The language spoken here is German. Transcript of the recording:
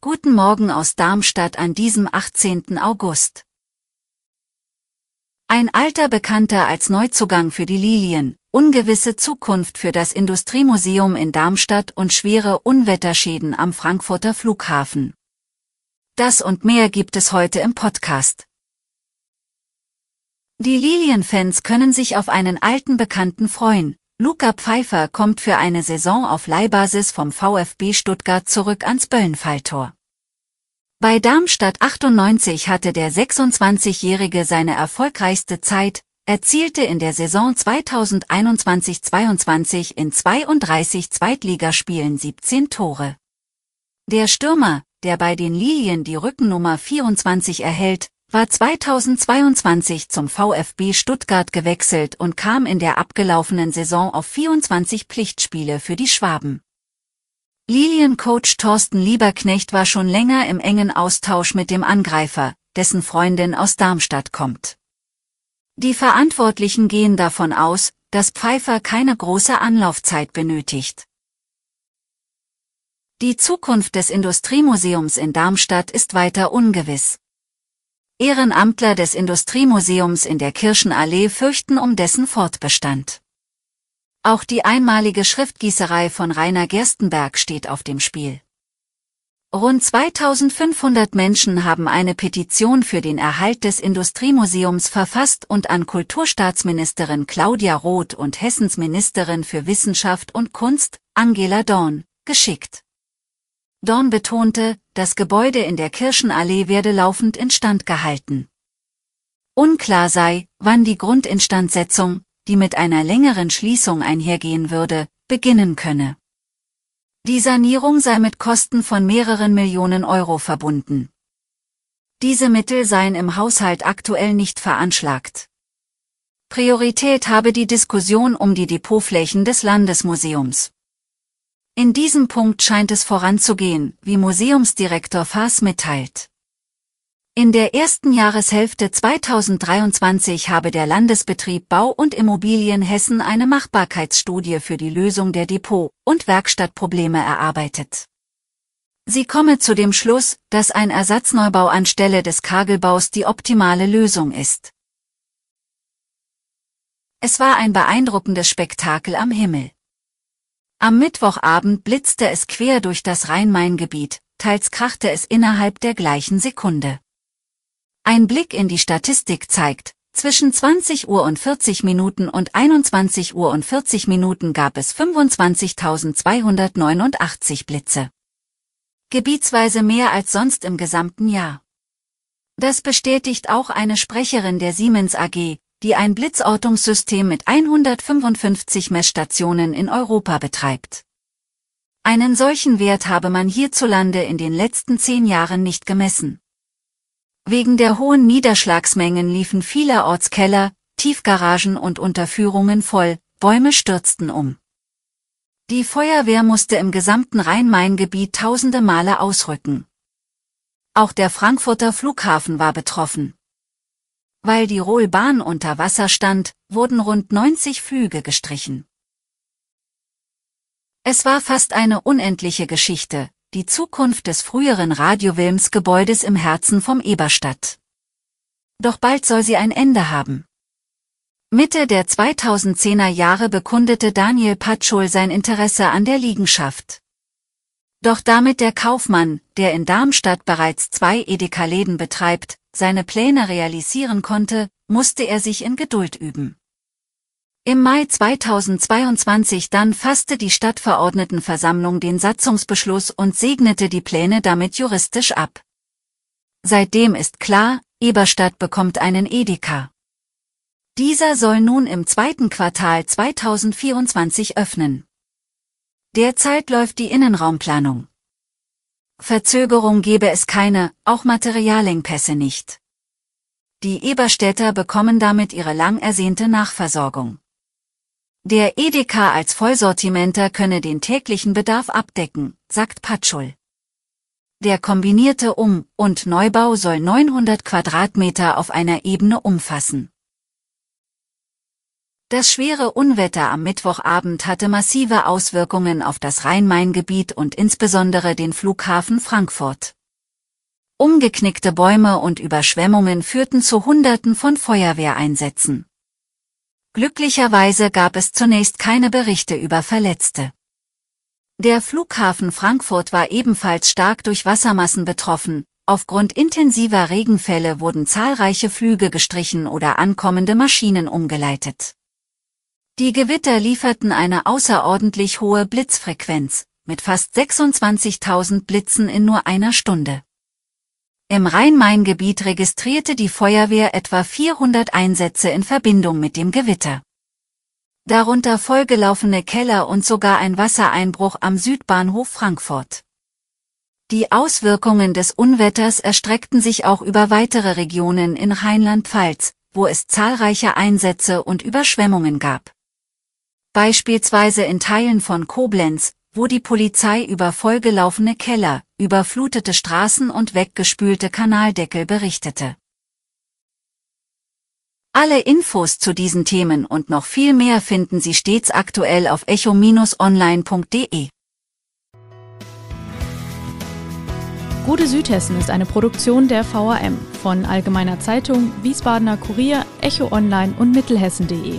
Guten Morgen aus Darmstadt an diesem 18. August. Ein alter Bekannter als Neuzugang für die Lilien, ungewisse Zukunft für das Industriemuseum in Darmstadt und schwere Unwetterschäden am Frankfurter Flughafen. Das und mehr gibt es heute im Podcast. Die Lilienfans können sich auf einen alten Bekannten freuen. Luca Pfeiffer kommt für eine Saison auf Leihbasis vom VfB Stuttgart zurück ans Böllenfalltor. Bei Darmstadt 98 hatte der 26-Jährige seine erfolgreichste Zeit, erzielte in der Saison 2021-22 in 32 Zweitligaspielen 17 Tore. Der Stürmer, der bei den Lilien die Rückennummer 24 erhält, war 2022 zum VfB Stuttgart gewechselt und kam in der abgelaufenen Saison auf 24 Pflichtspiele für die Schwaben. Liliencoach Thorsten Lieberknecht war schon länger im engen Austausch mit dem Angreifer, dessen Freundin aus Darmstadt kommt. Die Verantwortlichen gehen davon aus, dass Pfeiffer keine große Anlaufzeit benötigt. Die Zukunft des Industriemuseums in Darmstadt ist weiter ungewiss. Ehrenamtler des Industriemuseums in der Kirchenallee fürchten um dessen Fortbestand. Auch die einmalige Schriftgießerei von Rainer Gerstenberg steht auf dem Spiel. Rund 2500 Menschen haben eine Petition für den Erhalt des Industriemuseums verfasst und an Kulturstaatsministerin Claudia Roth und Hessens Ministerin für Wissenschaft und Kunst, Angela Dorn, geschickt. Dorn betonte, das Gebäude in der Kirchenallee werde laufend instand gehalten. Unklar sei, wann die Grundinstandsetzung, die mit einer längeren Schließung einhergehen würde, beginnen könne. Die Sanierung sei mit Kosten von mehreren Millionen Euro verbunden. Diese Mittel seien im Haushalt aktuell nicht veranschlagt. Priorität habe die Diskussion um die Depotflächen des Landesmuseums. In diesem Punkt scheint es voranzugehen, wie Museumsdirektor Faas mitteilt. In der ersten Jahreshälfte 2023 habe der Landesbetrieb Bau und Immobilien Hessen eine Machbarkeitsstudie für die Lösung der Depot- und Werkstattprobleme erarbeitet. Sie komme zu dem Schluss, dass ein Ersatzneubau anstelle des Kagelbaus die optimale Lösung ist. Es war ein beeindruckendes Spektakel am Himmel. Am Mittwochabend blitzte es quer durch das Rhein-Main-Gebiet, teils krachte es innerhalb der gleichen Sekunde. Ein Blick in die Statistik zeigt, zwischen 20 Uhr und 40 Minuten und 21 Uhr und 40 Minuten gab es 25.289 Blitze. Gebietsweise mehr als sonst im gesamten Jahr. Das bestätigt auch eine Sprecherin der Siemens AG, die ein Blitzortungssystem mit 155 Messstationen in Europa betreibt. Einen solchen Wert habe man hierzulande in den letzten zehn Jahren nicht gemessen. Wegen der hohen Niederschlagsmengen liefen vielerorts Keller, Tiefgaragen und Unterführungen voll, Bäume stürzten um. Die Feuerwehr musste im gesamten Rhein-Main-Gebiet tausende Male ausrücken. Auch der Frankfurter Flughafen war betroffen. Weil die Rohlbahn unter Wasser stand, wurden rund 90 Flüge gestrichen. Es war fast eine unendliche Geschichte, die Zukunft des früheren Radio Wilms Gebäudes im Herzen vom Eberstadt. Doch bald soll sie ein Ende haben. Mitte der 2010er Jahre bekundete Daniel Patschol sein Interesse an der Liegenschaft. Doch damit der Kaufmann, der in Darmstadt bereits zwei Edeka-Läden betreibt, seine Pläne realisieren konnte, musste er sich in Geduld üben. Im Mai 2022 dann fasste die Stadtverordnetenversammlung den Satzungsbeschluss und segnete die Pläne damit juristisch ab. Seitdem ist klar, Eberstadt bekommt einen Edeka. Dieser soll nun im zweiten Quartal 2024 öffnen. Derzeit läuft die Innenraumplanung. Verzögerung gebe es keine, auch Materialengpässe nicht. Die Eberstädter bekommen damit ihre lang ersehnte Nachversorgung. Der Edeka als Vollsortimenter könne den täglichen Bedarf abdecken, sagt Patschul. Der kombinierte Um- und Neubau soll 900 Quadratmeter auf einer Ebene umfassen. Das schwere Unwetter am Mittwochabend hatte massive Auswirkungen auf das Rhein-Main-Gebiet und insbesondere den Flughafen Frankfurt. Umgeknickte Bäume und Überschwemmungen führten zu Hunderten von Feuerwehreinsätzen. Glücklicherweise gab es zunächst keine Berichte über Verletzte. Der Flughafen Frankfurt war ebenfalls stark durch Wassermassen betroffen, aufgrund intensiver Regenfälle wurden zahlreiche Flüge gestrichen oder ankommende Maschinen umgeleitet. Die Gewitter lieferten eine außerordentlich hohe Blitzfrequenz, mit fast 26.000 Blitzen in nur einer Stunde. Im Rhein-Main-Gebiet registrierte die Feuerwehr etwa 400 Einsätze in Verbindung mit dem Gewitter. Darunter vollgelaufene Keller und sogar ein Wassereinbruch am Südbahnhof Frankfurt. Die Auswirkungen des Unwetters erstreckten sich auch über weitere Regionen in Rheinland-Pfalz, wo es zahlreiche Einsätze und Überschwemmungen gab beispielsweise in Teilen von Koblenz, wo die Polizei über vollgelaufene Keller, überflutete Straßen und weggespülte Kanaldeckel berichtete. Alle Infos zu diesen Themen und noch viel mehr finden Sie stets aktuell auf echo-online.de. Gute Südhessen ist eine Produktion der VAM von Allgemeiner Zeitung, Wiesbadener Kurier, Echo Online und Mittelhessen.de.